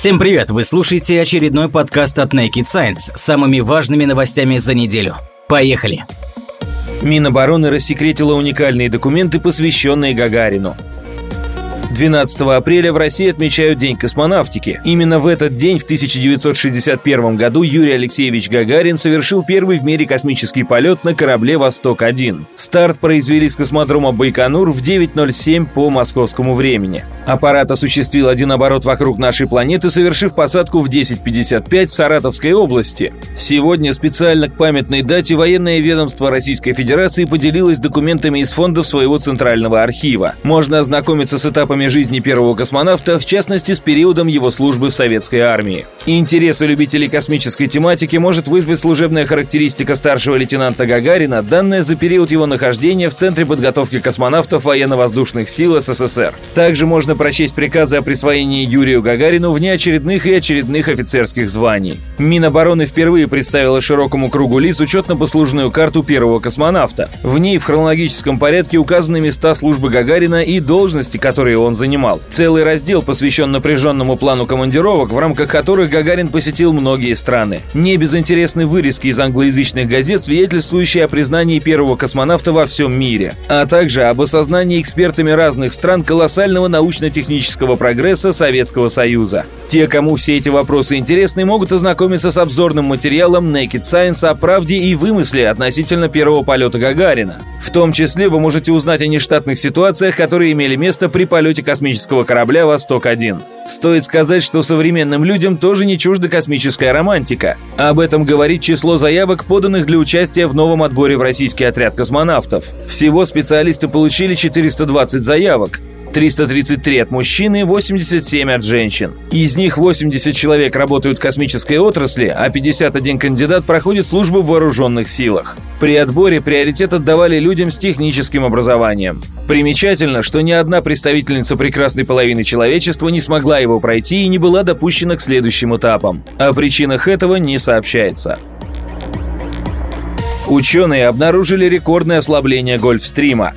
Всем привет! Вы слушаете очередной подкаст от Naked Science с самыми важными новостями за неделю. Поехали! Минобороны рассекретила уникальные документы, посвященные Гагарину. 12 апреля в России отмечают День космонавтики. Именно в этот день, в 1961 году, Юрий Алексеевич Гагарин совершил первый в мире космический полет на корабле «Восток-1». Старт произвели с космодрома Байконур в 9.07 по московскому времени. Аппарат осуществил один оборот вокруг нашей планеты, совершив посадку в 10.55 в Саратовской области. Сегодня специально к памятной дате военное ведомство Российской Федерации поделилось документами из фондов своего центрального архива. Можно ознакомиться с этапами этапами жизни первого космонавта, в частности с периодом его службы в советской армии. Интересы любителей космической тематики может вызвать служебная характеристика старшего лейтенанта Гагарина, данная за период его нахождения в Центре подготовки космонавтов военно-воздушных сил СССР. Также можно прочесть приказы о присвоении Юрию Гагарину внеочередных и очередных офицерских званий. Минобороны впервые представила широкому кругу лиц учетно-послужную карту первого космонавта. В ней в хронологическом порядке указаны места службы Гагарина и должности, которые он он занимал. Целый раздел посвящен напряженному плану командировок, в рамках которых Гагарин посетил многие страны. Не безинтересны вырезки из англоязычных газет, свидетельствующие о признании первого космонавта во всем мире, а также об осознании экспертами разных стран колоссального научно-технического прогресса Советского Союза. Те, кому все эти вопросы интересны, могут ознакомиться с обзорным материалом Naked Science о правде и вымысле относительно первого полета Гагарина. В том числе вы можете узнать о нештатных ситуациях, которые имели место при полете полете космического корабля «Восток-1». Стоит сказать, что современным людям тоже не чужда космическая романтика. Об этом говорит число заявок, поданных для участия в новом отборе в российский отряд космонавтов. Всего специалисты получили 420 заявок. 333 от мужчин и 87 от женщин. Из них 80 человек работают в космической отрасли, а 51 кандидат проходит службу в вооруженных силах. При отборе приоритет отдавали людям с техническим образованием. Примечательно, что ни одна представительница прекрасной половины человечества не смогла его пройти и не была допущена к следующим этапам. О причинах этого не сообщается. Ученые обнаружили рекордное ослабление Гольфстрима.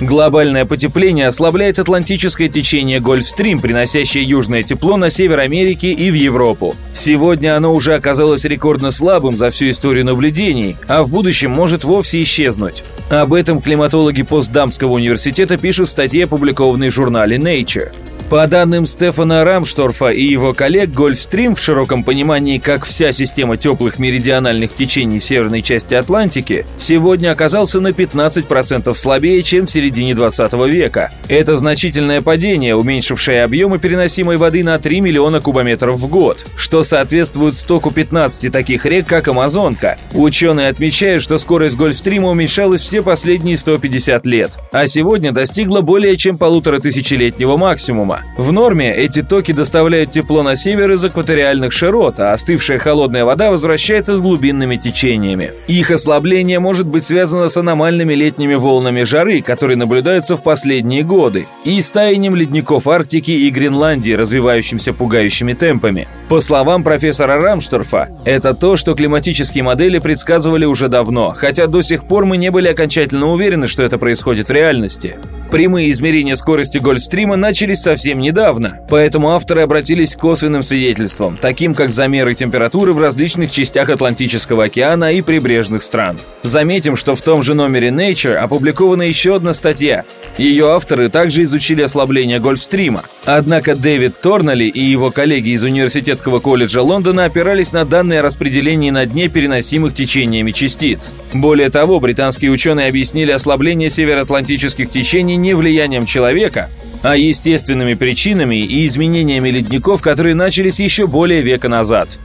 Глобальное потепление ослабляет атлантическое течение Гольфстрим, приносящее южное тепло на север Америки и в Европу. Сегодня оно уже оказалось рекордно слабым за всю историю наблюдений, а в будущем может вовсе исчезнуть. Об этом климатологи Постдамского университета пишут в статье, опубликованной в журнале Nature. По данным Стефана Рамшторфа и его коллег, Гольфстрим в широком понимании, как вся система теплых меридиональных течений северной части Атлантики, сегодня оказался на 15% слабее, чем в середине 20 века. Это значительное падение, уменьшившее объемы переносимой воды на 3 миллиона кубометров в год, что соответствует стоку 15 таких рек, как Амазонка. Ученые отмечают, что скорость Гольфстрима уменьшалась все последние 150 лет, а сегодня достигла более чем полутора тысячелетнего максимума. В норме эти токи доставляют тепло на север из экваториальных широт, а остывшая холодная вода возвращается с глубинными течениями. Их ослабление может быть связано с аномальными летними волнами жары, которые наблюдаются в последние годы, и с таянием ледников Арктики и Гренландии, развивающимся пугающими темпами. По словам профессора Рамшторфа, это то, что климатические модели предсказывали уже давно, хотя до сих пор мы не были окончательно уверены, что это происходит в реальности. Прямые измерения скорости Гольфстрима начались совсем недавно, поэтому авторы обратились к косвенным свидетельствам, таким как замеры температуры в различных частях Атлантического океана и прибрежных стран. Заметим, что в том же номере Nature опубликована еще одна статья. Ее авторы также изучили ослабление Гольфстрима. Однако Дэвид Торнелли и его коллеги из Университетского колледжа Лондона опирались на данные о распределении на дне переносимых течениями частиц. Более того, британские ученые объяснили ослабление североатлантических течений не влиянием человека, а естественными причинами и изменениями ледников, которые начались еще более века назад.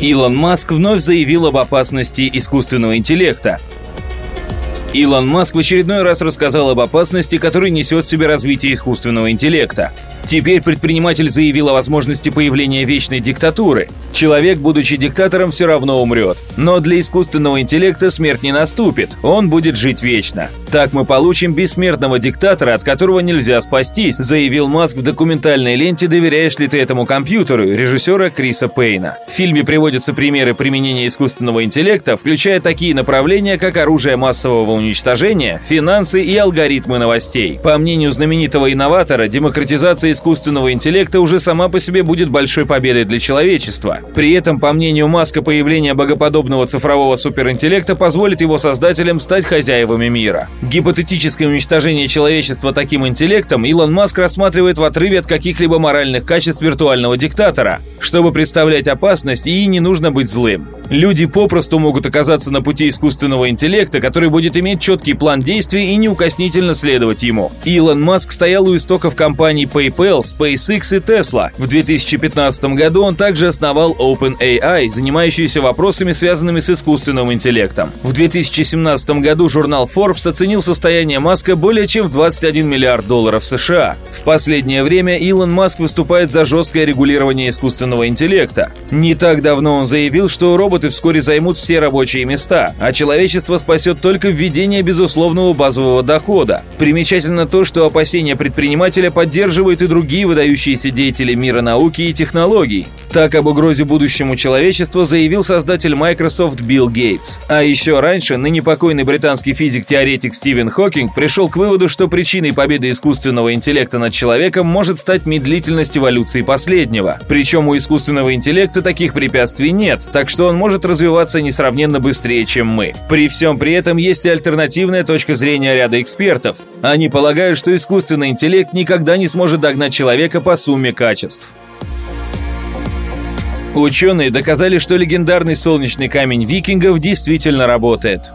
Илон Маск вновь заявил об опасности искусственного интеллекта. Илон Маск в очередной раз рассказал об опасности, которую несет в себе развитие искусственного интеллекта. Теперь предприниматель заявил о возможности появления вечной диктатуры. Человек, будучи диктатором, все равно умрет. Но для искусственного интеллекта смерть не наступит, он будет жить вечно. Так мы получим бессмертного диктатора, от которого нельзя спастись, заявил Маск в документальной ленте «Доверяешь ли ты этому компьютеру» режиссера Криса Пейна. В фильме приводятся примеры применения искусственного интеллекта, включая такие направления, как оружие массового уничтожения, финансы и алгоритмы новостей. По мнению знаменитого инноватора, демократизация искусственного интеллекта уже сама по себе будет большой победой для человечества. При этом, по мнению Маска, появление богоподобного цифрового суперинтеллекта позволит его создателям стать хозяевами мира. Гипотетическое уничтожение человечества таким интеллектом Илон Маск рассматривает в отрыве от каких-либо моральных качеств виртуального диктатора. Чтобы представлять опасность, и не нужно быть злым. Люди попросту могут оказаться на пути искусственного интеллекта, который будет иметь четкий план действий и неукоснительно следовать ему. Илон Маск стоял у истоков компаний PayPal, SpaceX и Tesla. В 2015 году он также основал OpenAI, занимающийся вопросами, связанными с искусственным интеллектом. В 2017 году журнал Forbes оценил состояние Маска более чем в 21 миллиард долларов США. В последнее время Илон Маск выступает за жесткое регулирование искусственного интеллекта. Не так давно он заявил, что робот роботы вскоре займут все рабочие места, а человечество спасет только введение безусловного базового дохода. Примечательно то, что опасения предпринимателя поддерживают и другие выдающиеся деятели мира науки и технологий. Так об угрозе будущему человечества заявил создатель Microsoft Билл Гейтс. А еще раньше ныне покойный британский физик-теоретик Стивен Хокинг пришел к выводу, что причиной победы искусственного интеллекта над человеком может стать медлительность эволюции последнего. Причем у искусственного интеллекта таких препятствий нет, так что он может развиваться несравненно быстрее, чем мы. При всем при этом есть и альтернативная точка зрения ряда экспертов. Они полагают, что искусственный интеллект никогда не сможет догнать человека по сумме качеств. Ученые доказали, что легендарный солнечный камень викингов действительно работает.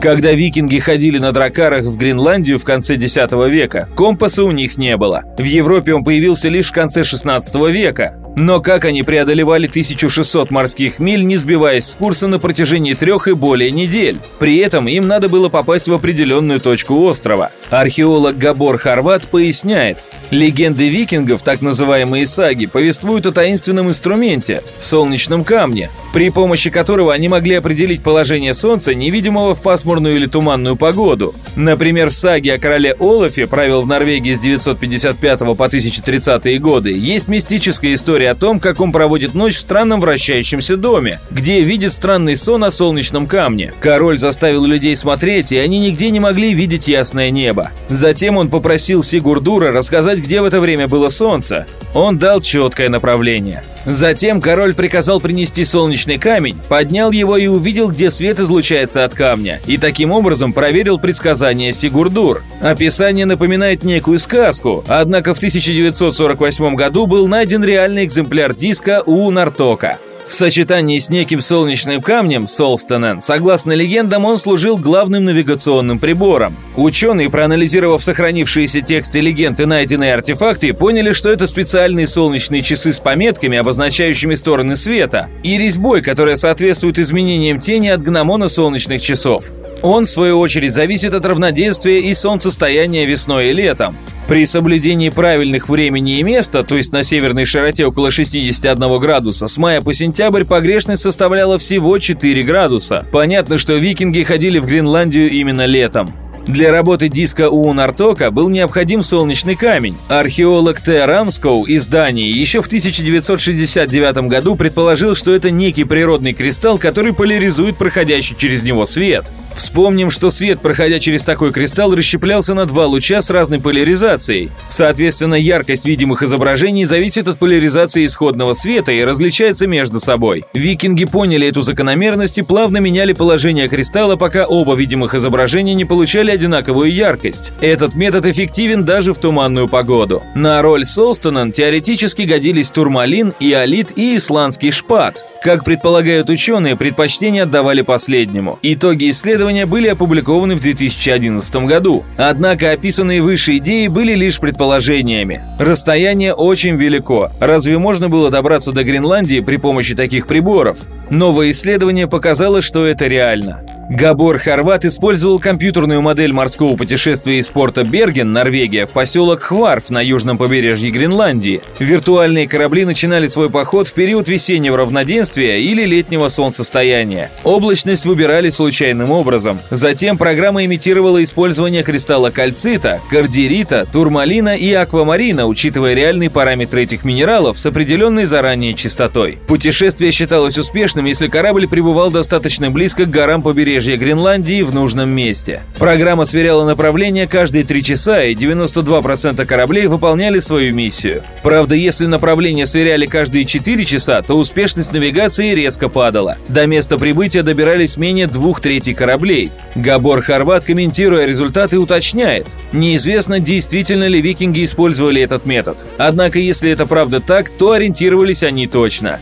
Когда викинги ходили на дракарах в Гренландию в конце X века, компаса у них не было. В Европе он появился лишь в конце XVI века. Но как они преодолевали 1600 морских миль, не сбиваясь с курса на протяжении трех и более недель? При этом им надо было попасть в определенную точку острова. Археолог Габор Харват поясняет, легенды викингов, так называемые саги, повествуют о таинственном инструменте – солнечном камне, при помощи которого они могли определить положение Солнца, невидимого в пасмурную или туманную погоду. Например, в саге о короле Олафе, правил в Норвегии с 955 по 1030 годы, есть мистическая история история о том, как он проводит ночь в странном вращающемся доме, где видит странный сон о солнечном камне. Король заставил людей смотреть, и они нигде не могли видеть ясное небо. Затем он попросил Сигурдура рассказать, где в это время было солнце. Он дал четкое направление. Затем король приказал принести солнечный камень, поднял его и увидел, где свет излучается от камня, и таким образом проверил предсказание Сигурдур. Описание напоминает некую сказку, однако в 1948 году был найден реальный экземпляр диска у Нартока. В сочетании с неким солнечным камнем, Солстенен, согласно легендам, он служил главным навигационным прибором. Ученые, проанализировав сохранившиеся тексты легенд и найденные артефакты, поняли, что это специальные солнечные часы с пометками, обозначающими стороны света, и резьбой, которая соответствует изменениям тени от гномона солнечных часов. Он, в свою очередь, зависит от равноденствия и солнцестояния весной и летом. При соблюдении правильных времени и места, то есть на северной широте около 61 градуса, с мая по сентябрь погрешность составляла всего 4 градуса. Понятно, что викинги ходили в Гренландию именно летом. Для работы диска у Нартока был необходим солнечный камень. Археолог Т. Рамскоу из Дании еще в 1969 году предположил, что это некий природный кристалл, который поляризует проходящий через него свет. Вспомним, что свет, проходя через такой кристалл, расщеплялся на два луча с разной поляризацией. Соответственно, яркость видимых изображений зависит от поляризации исходного света и различается между собой. Викинги поняли эту закономерность и плавно меняли положение кристалла, пока оба видимых изображения не получали одинаковую яркость. Этот метод эффективен даже в туманную погоду. На роль Солстонан теоретически годились турмалин, иолит и исландский шпат. Как предполагают ученые, предпочтение отдавали последнему. Итоги исследования были опубликованы в 2011 году. Однако описанные выше идеи были лишь предположениями. Расстояние очень велико. Разве можно было добраться до Гренландии при помощи таких приборов? Новое исследование показало, что это реально. Габор Хорват использовал компьютерную модель морского путешествия из порта Берген, Норвегия, в поселок Хварф на южном побережье Гренландии. Виртуальные корабли начинали свой поход в период весеннего равноденствия или летнего солнцестояния. Облачность выбирали случайным образом. Затем программа имитировала использование кристалла кальцита, кардирита, турмалина и аквамарина, учитывая реальные параметры этих минералов с определенной заранее частотой. Путешествие считалось успешным, если корабль пребывал достаточно близко к горам побережья побережье Гренландии в нужном месте. Программа сверяла направление каждые три часа, и 92% кораблей выполняли свою миссию. Правда, если направление сверяли каждые 4 часа, то успешность навигации резко падала. До места прибытия добирались менее двух третей кораблей. Габор Хорват, комментируя результаты, уточняет. Неизвестно, действительно ли викинги использовали этот метод. Однако, если это правда так, то ориентировались они точно.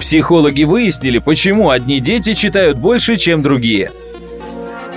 Психологи выяснили, почему одни дети читают больше, чем другие.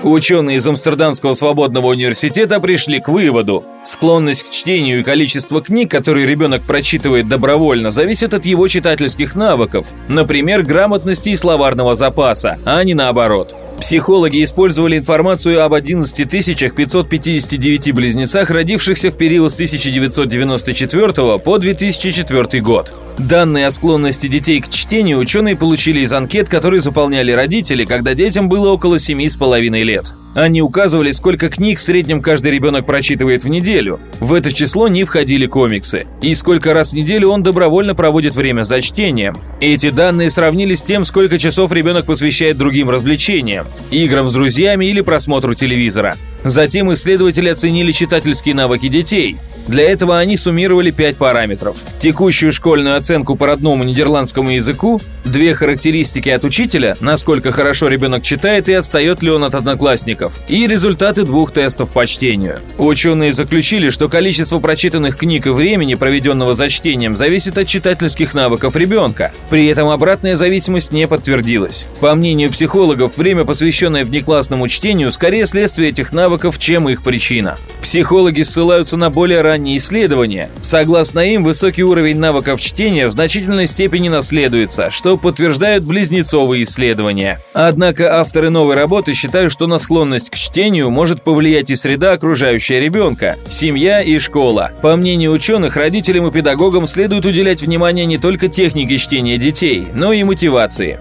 Ученые из Амстердамского свободного университета пришли к выводу. Склонность к чтению и количество книг, которые ребенок прочитывает добровольно, зависит от его читательских навыков, например, грамотности и словарного запаса, а не наоборот. Психологи использовали информацию об 11 559 близнецах, родившихся в период с 1994 по 2004 год. Данные о склонности детей к чтению ученые получили из анкет, которые заполняли родители, когда детям было около 7,5 лет. Они указывали, сколько книг в среднем каждый ребенок прочитывает в неделю. В это число не входили комиксы. И сколько раз в неделю он добровольно проводит время за чтением. Эти данные сравнили с тем, сколько часов ребенок посвящает другим развлечениям, играм с друзьями или просмотру телевизора. Затем исследователи оценили читательские навыки детей. Для этого они суммировали пять параметров. Текущую школьную оценку по родному нидерландскому языку, две характеристики от учителя, насколько хорошо ребенок читает и отстает ли он от одноклассников, и результаты двух тестов по чтению. Ученые заключили, что количество прочитанных книг и времени, проведенного за чтением, зависит от читательских навыков ребенка. При этом обратная зависимость не подтвердилась. По мнению психологов, время, посвященное внеклассному чтению, скорее следствие этих навыков, чем их причина. Психологи ссылаются на более ранние ранние исследования. Согласно им, высокий уровень навыков чтения в значительной степени наследуется, что подтверждают близнецовые исследования. Однако авторы новой работы считают, что на склонность к чтению может повлиять и среда, окружающая ребенка, семья и школа. По мнению ученых, родителям и педагогам следует уделять внимание не только технике чтения детей, но и мотивации.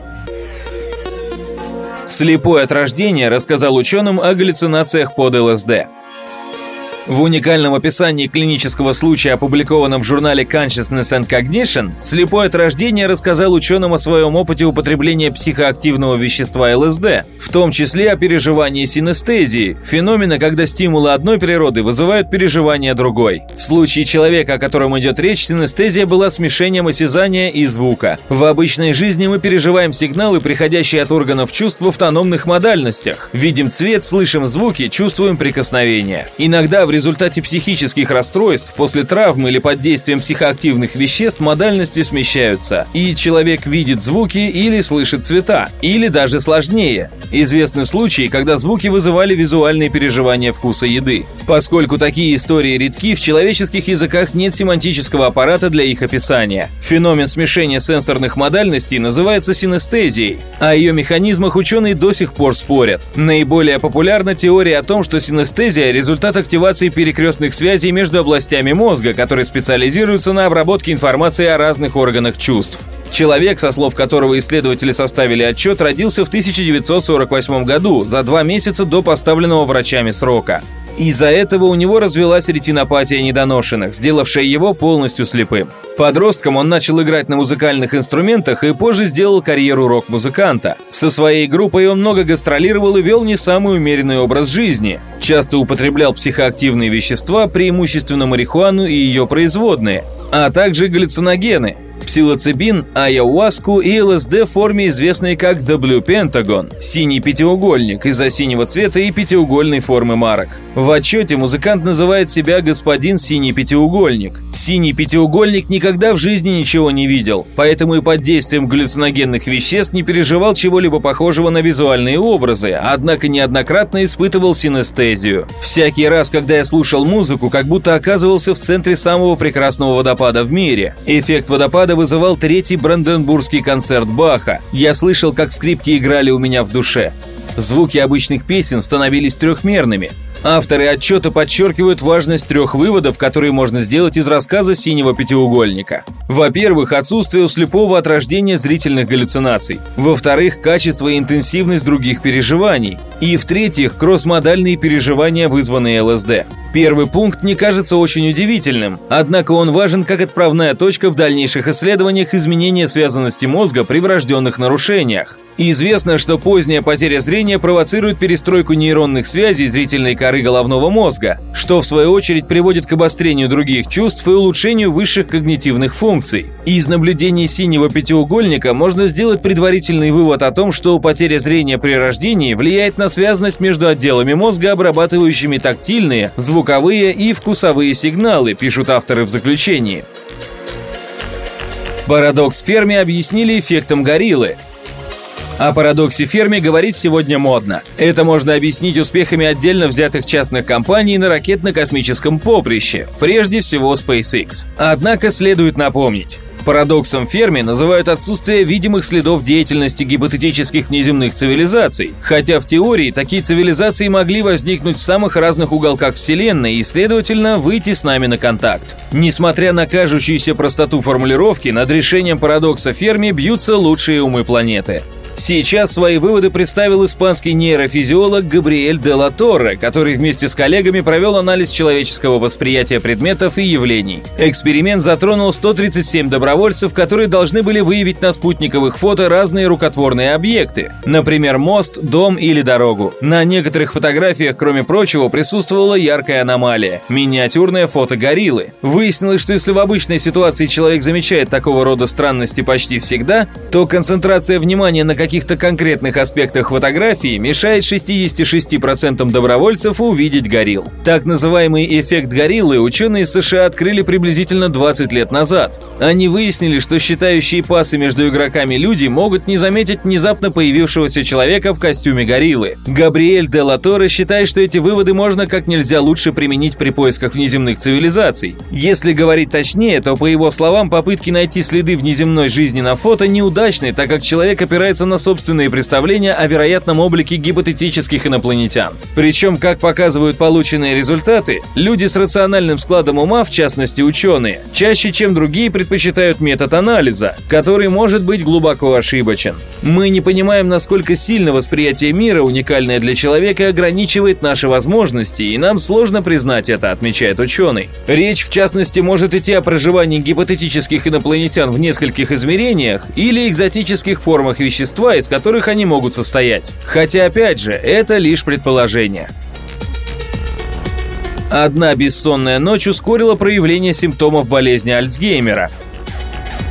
Слепой от рождения рассказал ученым о галлюцинациях под ЛСД. В уникальном описании клинического случая, опубликованном в журнале Consciousness and Cognition, слепой от рождения рассказал ученым о своем опыте употребления психоактивного вещества ЛСД, в том числе о переживании синестезии, феномена, когда стимулы одной природы вызывают переживания другой. В случае человека, о котором идет речь, синестезия была смешением осязания и звука. В обычной жизни мы переживаем сигналы, приходящие от органов чувств в автономных модальностях. Видим цвет, слышим звуки, чувствуем прикосновение. Иногда в результате психических расстройств, после травмы или под действием психоактивных веществ модальности смещаются, и человек видит звуки или слышит цвета, или даже сложнее. Известны случаи, когда звуки вызывали визуальные переживания вкуса еды. Поскольку такие истории редки, в человеческих языках нет семантического аппарата для их описания. Феномен смешения сенсорных модальностей называется синестезией, а о ее механизмах ученые до сих пор спорят. Наиболее популярна теория о том, что синестезия – результат активации функции перекрестных связей между областями мозга, которые специализируются на обработке информации о разных органах чувств. Человек, со слов которого исследователи составили отчет, родился в 1948 году, за два месяца до поставленного врачами срока. Из-за этого у него развелась ретинопатия недоношенных, сделавшая его полностью слепым. Подростком он начал играть на музыкальных инструментах и позже сделал карьеру рок-музыканта. Со своей группой он много гастролировал и вел не самый умеренный образ жизни. Часто употреблял психоактивные вещества, преимущественно марихуану и ее производные, а также галлюциногены – псилоцибин, айауаску и ЛСД в форме, известной как Blue Pentagon – синий пятиугольник из-за синего цвета и пятиугольной формы марок. В отчете музыкант называет себя господин синий пятиугольник. Синий пятиугольник никогда в жизни ничего не видел, поэтому и под действием галлюциногенных веществ не переживал чего-либо похожего на визуальные образы, однако неоднократно испытывал синестезию. Всякий раз, когда я слушал музыку, как будто оказывался в центре самого прекрасного водопада в мире. Эффект водопада вызывал третий бранденбургский концерт Баха. Я слышал, как скрипки играли у меня в душе. Звуки обычных песен становились трехмерными. Авторы отчета подчеркивают важность трех выводов, которые можно сделать из рассказа «Синего пятиугольника». Во-первых, отсутствие у слепого от рождения зрительных галлюцинаций. Во-вторых, качество и интенсивность других переживаний. И в-третьих, кроссмодальные переживания, вызванные ЛСД. Первый пункт не кажется очень удивительным, однако он важен как отправная точка в дальнейших исследованиях изменения связанности мозга при врожденных нарушениях. Известно, что поздняя потеря зрения провоцирует перестройку нейронных связей зрительной коры головного мозга, что в свою очередь приводит к обострению других чувств и улучшению высших когнитивных функций. Из наблюдений синего пятиугольника можно сделать предварительный вывод о том, что потеря зрения при рождении влияет на связанность между отделами мозга, обрабатывающими тактильные, звуковые и вкусовые сигналы, пишут авторы в заключении. Парадокс Ферми объяснили эффектом гориллы. О парадоксе Ферми говорить сегодня модно. Это можно объяснить успехами отдельно взятых частных компаний на ракетно-космическом поприще, прежде всего SpaceX. Однако следует напомнить, Парадоксом Ферми называют отсутствие видимых следов деятельности гипотетических внеземных цивилизаций, хотя в теории такие цивилизации могли возникнуть в самых разных уголках Вселенной и, следовательно, выйти с нами на контакт. Несмотря на кажущуюся простоту формулировки, над решением парадокса Ферми бьются лучшие умы планеты. Сейчас свои выводы представил испанский нейрофизиолог Габриэль де ла Торре, который вместе с коллегами провел анализ человеческого восприятия предметов и явлений. Эксперимент затронул 137 добровольцев, которые должны были выявить на спутниковых фото разные рукотворные объекты, например, мост, дом или дорогу. На некоторых фотографиях, кроме прочего, присутствовала яркая аномалия – миниатюрное фото гориллы. Выяснилось, что если в обычной ситуации человек замечает такого рода странности почти всегда, то концентрация внимания на каких каких-то конкретных аспектах фотографии мешает 66% добровольцев увидеть горилл. Так называемый эффект гориллы ученые США открыли приблизительно 20 лет назад. Они выяснили, что считающие пасы между игроками люди могут не заметить внезапно появившегося человека в костюме гориллы. Габриэль де Латоре считает, что эти выводы можно как нельзя лучше применить при поисках внеземных цивилизаций. Если говорить точнее, то по его словам попытки найти следы внеземной жизни на фото неудачны, так как человек опирается на собственные представления о вероятном облике гипотетических инопланетян. Причем, как показывают полученные результаты, люди с рациональным складом ума, в частности ученые, чаще, чем другие предпочитают метод анализа, который может быть глубоко ошибочен. Мы не понимаем, насколько сильно восприятие мира, уникальное для человека, ограничивает наши возможности, и нам сложно признать это, отмечает ученый. Речь, в частности, может идти о проживании гипотетических инопланетян в нескольких измерениях или экзотических формах вещества, вещества, из которых они могут состоять. Хотя, опять же, это лишь предположение. Одна бессонная ночь ускорила проявление симптомов болезни Альцгеймера,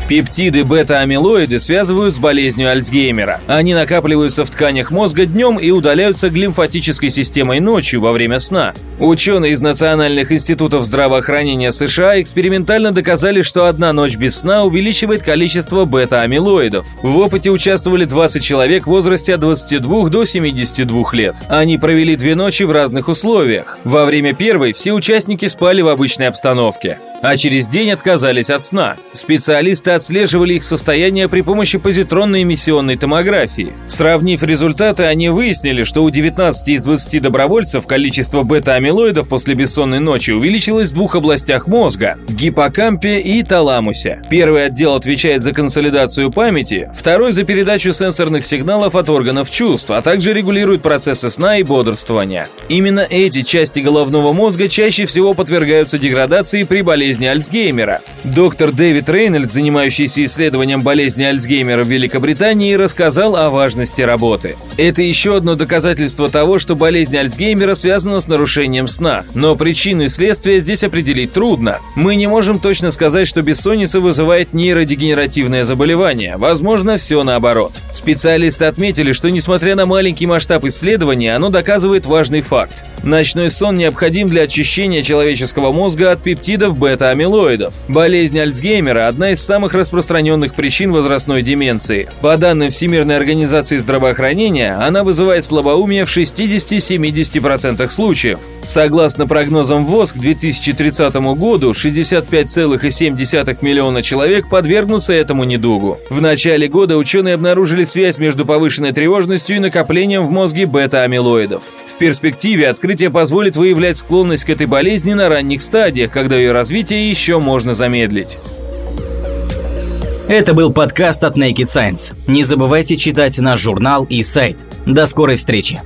Пептиды бета-амилоиды связывают с болезнью Альцгеймера. Они накапливаются в тканях мозга днем и удаляются глимфатической системой ночью во время сна. Ученые из Национальных институтов здравоохранения США экспериментально доказали, что одна ночь без сна увеличивает количество бета-амилоидов. В опыте участвовали 20 человек в возрасте от 22 до 72 лет. Они провели две ночи в разных условиях. Во время первой все участники спали в обычной обстановке а через день отказались от сна. Специалисты отслеживали их состояние при помощи позитронной эмиссионной томографии. Сравнив результаты, они выяснили, что у 19 из 20 добровольцев количество бета-амилоидов после бессонной ночи увеличилось в двух областях мозга – гиппокампе и таламусе. Первый отдел отвечает за консолидацию памяти, второй – за передачу сенсорных сигналов от органов чувств, а также регулирует процессы сна и бодрствования. Именно эти части головного мозга чаще всего подвергаются деградации при болезни Альцгеймера. Доктор Дэвид Рейнольдс, занимающийся исследованием болезни Альцгеймера в Великобритании, рассказал о важности работы. Это еще одно доказательство того, что болезнь Альцгеймера связана с нарушением сна. Но причины и следствия здесь определить трудно. Мы не можем точно сказать, что бессонница вызывает нейродегенеративное заболевание. Возможно, все наоборот. Специалисты отметили, что несмотря на маленький масштаб исследования, оно доказывает важный факт. Ночной сон необходим для очищения человеческого мозга от пептидов бета бета-амилоидов. Болезнь Альцгеймера – одна из самых распространенных причин возрастной деменции. По данным Всемирной организации здравоохранения, она вызывает слабоумие в 60-70% случаев. Согласно прогнозам ВОЗ, к 2030 году 65,7 миллиона человек подвергнутся этому недугу. В начале года ученые обнаружили связь между повышенной тревожностью и накоплением в мозге бета-амилоидов. В перспективе открытие позволит выявлять склонность к этой болезни на ранних стадиях, когда ее развитие еще можно замедлить. Это был подкаст от Naked Science. Не забывайте читать наш журнал и сайт. До скорой встречи!